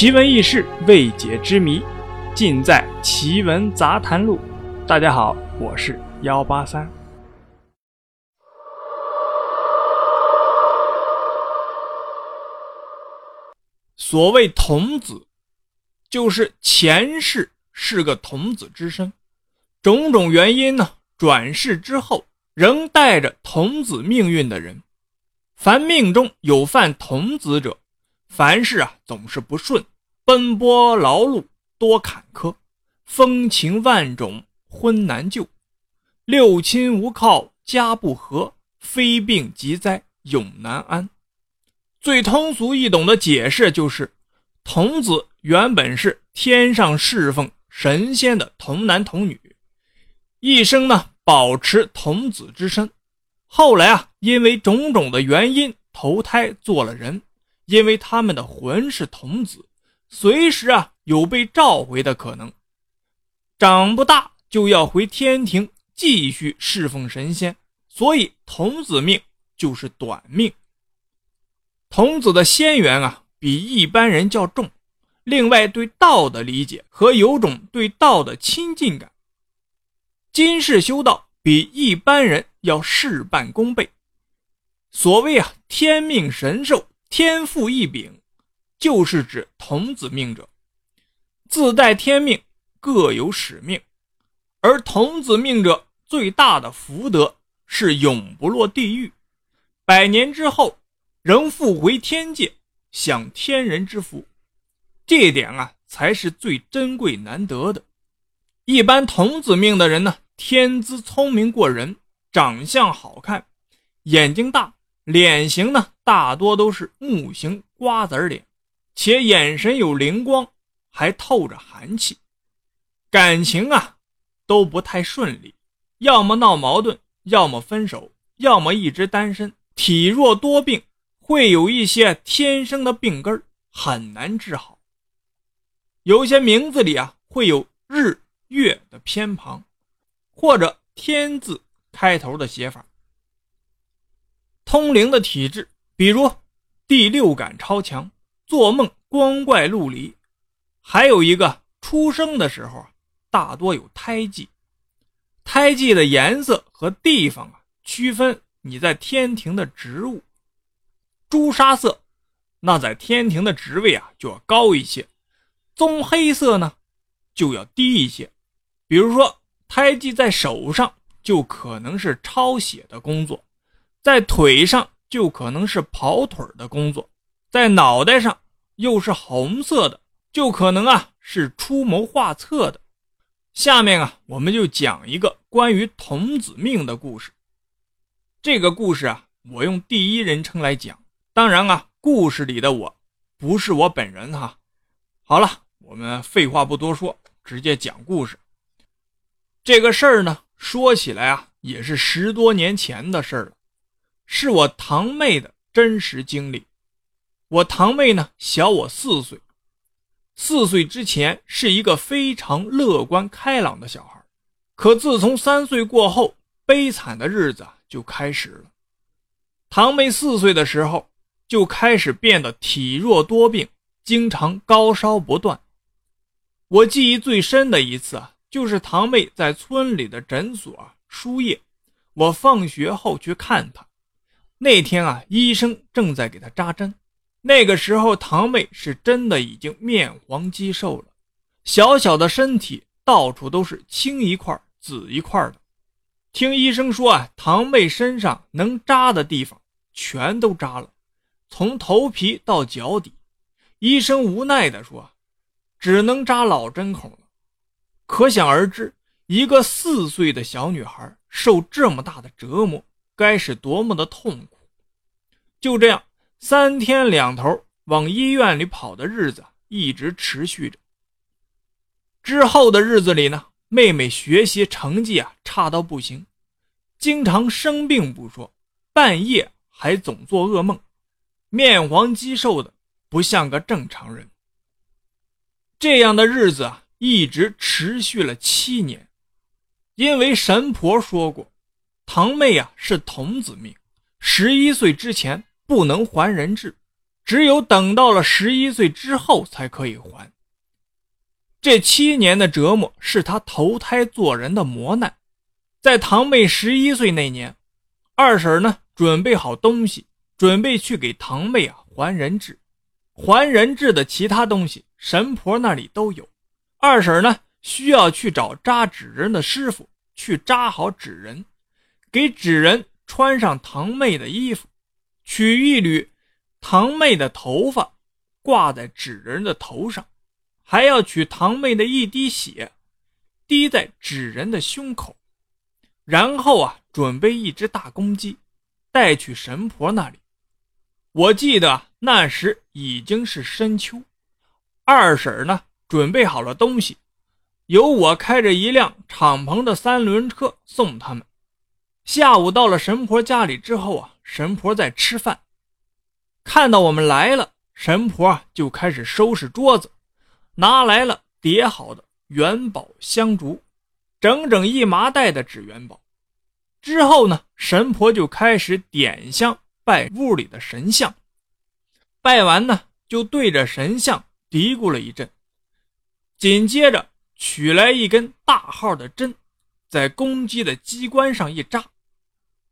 奇闻异事、未解之谜，尽在《奇闻杂谈录》。大家好，我是幺八三。所谓童子，就是前世是个童子之身，种种原因呢，转世之后仍带着童子命运的人。凡命中有犯童子者。凡事啊总是不顺，奔波劳碌多坎坷，风情万种婚难就，六亲无靠家不和，非病即灾永难安。最通俗易懂的解释就是，童子原本是天上侍奉神仙的童男童女，一生呢保持童子之身，后来啊因为种种的原因投胎做了人。因为他们的魂是童子，随时啊有被召回的可能。长不大就要回天庭继续侍奉神仙，所以童子命就是短命。童子的仙缘啊比一般人较重，另外对道的理解和有种对道的亲近感，今世修道比一般人要事半功倍。所谓啊天命神授。天赋异禀，就是指童子命者，自带天命，各有使命。而童子命者最大的福德是永不落地狱，百年之后仍复回天界，享天人之福。这点啊，才是最珍贵难得的。一般童子命的人呢，天资聪明过人，长相好看，眼睛大。脸型呢，大多都是木型瓜子脸，且眼神有灵光，还透着寒气。感情啊，都不太顺利，要么闹矛盾，要么分手，要么一直单身。体弱多病，会有一些天生的病根很难治好。有些名字里啊，会有日月的偏旁，或者天字开头的写法。通灵的体质，比如第六感超强，做梦光怪陆离；还有一个出生的时候大多有胎记，胎记的颜色和地方啊，区分你在天庭的职务。朱砂色，那在天庭的职位啊就要高一些；棕黑色呢，就要低一些。比如说胎记在手上，就可能是抄写的工作。在腿上就可能是跑腿的工作，在脑袋上又是红色的，就可能啊是出谋划策的。下面啊，我们就讲一个关于童子命的故事。这个故事啊，我用第一人称来讲，当然啊，故事里的我不是我本人哈。好了，我们废话不多说，直接讲故事。这个事儿呢，说起来啊，也是十多年前的事儿了。是我堂妹的真实经历。我堂妹呢，小我四岁。四岁之前是一个非常乐观开朗的小孩，可自从三岁过后，悲惨的日子就开始了。堂妹四岁的时候就开始变得体弱多病，经常高烧不断。我记忆最深的一次啊，就是堂妹在村里的诊所输液，我放学后去看她。那天啊，医生正在给他扎针。那个时候，堂妹是真的已经面黄肌瘦了，小小的身体到处都是青一块紫一块的。听医生说啊，堂妹身上能扎的地方全都扎了，从头皮到脚底。医生无奈地说：“只能扎老针孔了。”可想而知，一个四岁的小女孩受这么大的折磨。该是多么的痛苦！就这样，三天两头往医院里跑的日子一直持续着。之后的日子里呢，妹妹学习成绩啊差到不行，经常生病不说，半夜还总做噩梦，面黄肌瘦的不像个正常人。这样的日子啊，一直持续了七年，因为神婆说过。堂妹啊是童子命，十一岁之前不能还人质，只有等到了十一岁之后才可以还。这七年的折磨是他投胎做人的磨难。在堂妹十一岁那年，二婶呢准备好东西，准备去给堂妹啊还人质。还人质的其他东西，神婆那里都有。二婶呢需要去找扎纸人的师傅，去扎好纸人，给纸人穿上堂妹的衣服，取一缕堂妹的头发挂在纸人的头上。还要取堂妹的一滴血，滴在纸人的胸口，然后啊，准备一只大公鸡，带去神婆那里。我记得那时已经是深秋，二婶呢准备好了东西，由我开着一辆敞篷的三轮车送他们。下午到了神婆家里之后啊，神婆在吃饭，看到我们来了，神婆就开始收拾桌子。拿来了叠好的元宝香烛，整整一麻袋的纸元宝。之后呢，神婆就开始点香拜屋里的神像。拜完呢，就对着神像嘀咕了一阵，紧接着取来一根大号的针，在公鸡的鸡冠上一扎，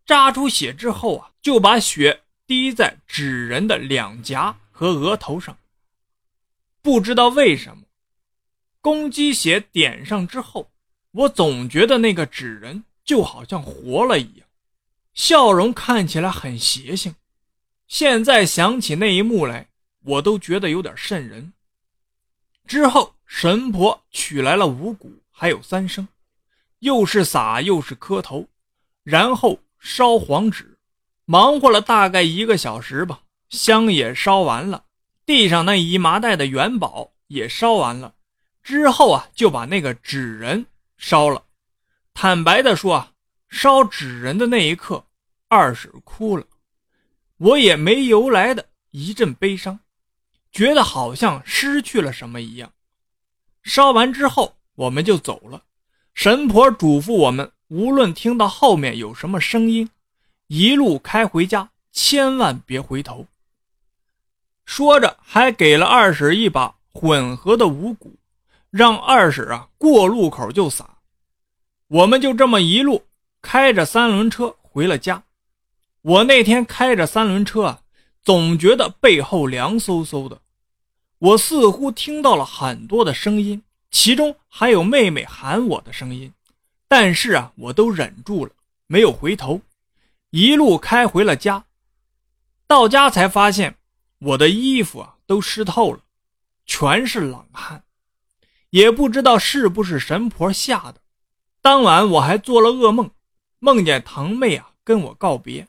扎出血之后啊，就把血滴在纸人的两颊和额头上。不知道为什么，公鸡血点上之后，我总觉得那个纸人就好像活了一样，笑容看起来很邪性。现在想起那一幕来，我都觉得有点瘆人。之后，神婆取来了五谷，还有三生，又是撒又是磕头，然后烧黄纸，忙活了大概一个小时吧，香也烧完了。地上那一麻袋的元宝也烧完了，之后啊，就把那个纸人烧了。坦白的说啊，烧纸人的那一刻，二婶哭了，我也没由来的一阵悲伤，觉得好像失去了什么一样。烧完之后，我们就走了。神婆嘱咐我们，无论听到后面有什么声音，一路开回家，千万别回头。说着，还给了二婶一把混合的五谷，让二婶啊过路口就撒。我们就这么一路开着三轮车回了家。我那天开着三轮车啊，总觉得背后凉飕飕的。我似乎听到了很多的声音，其中还有妹妹喊我的声音，但是啊，我都忍住了，没有回头，一路开回了家。到家才发现。我的衣服啊都湿透了，全是冷汗，也不知道是不是神婆吓的。当晚我还做了噩梦，梦见堂妹啊跟我告别。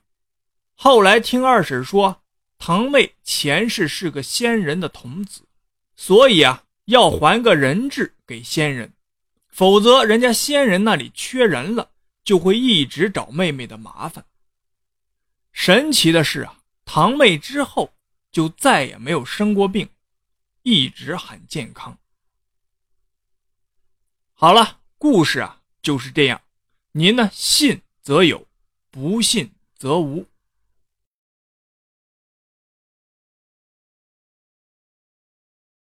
后来听二婶说，堂妹前世是个仙人的童子，所以啊要还个人质给仙人，否则人家仙人那里缺人了，就会一直找妹妹的麻烦。神奇的是啊，堂妹之后。就再也没有生过病，一直很健康。好了，故事啊就是这样，您呢信则有，不信则无。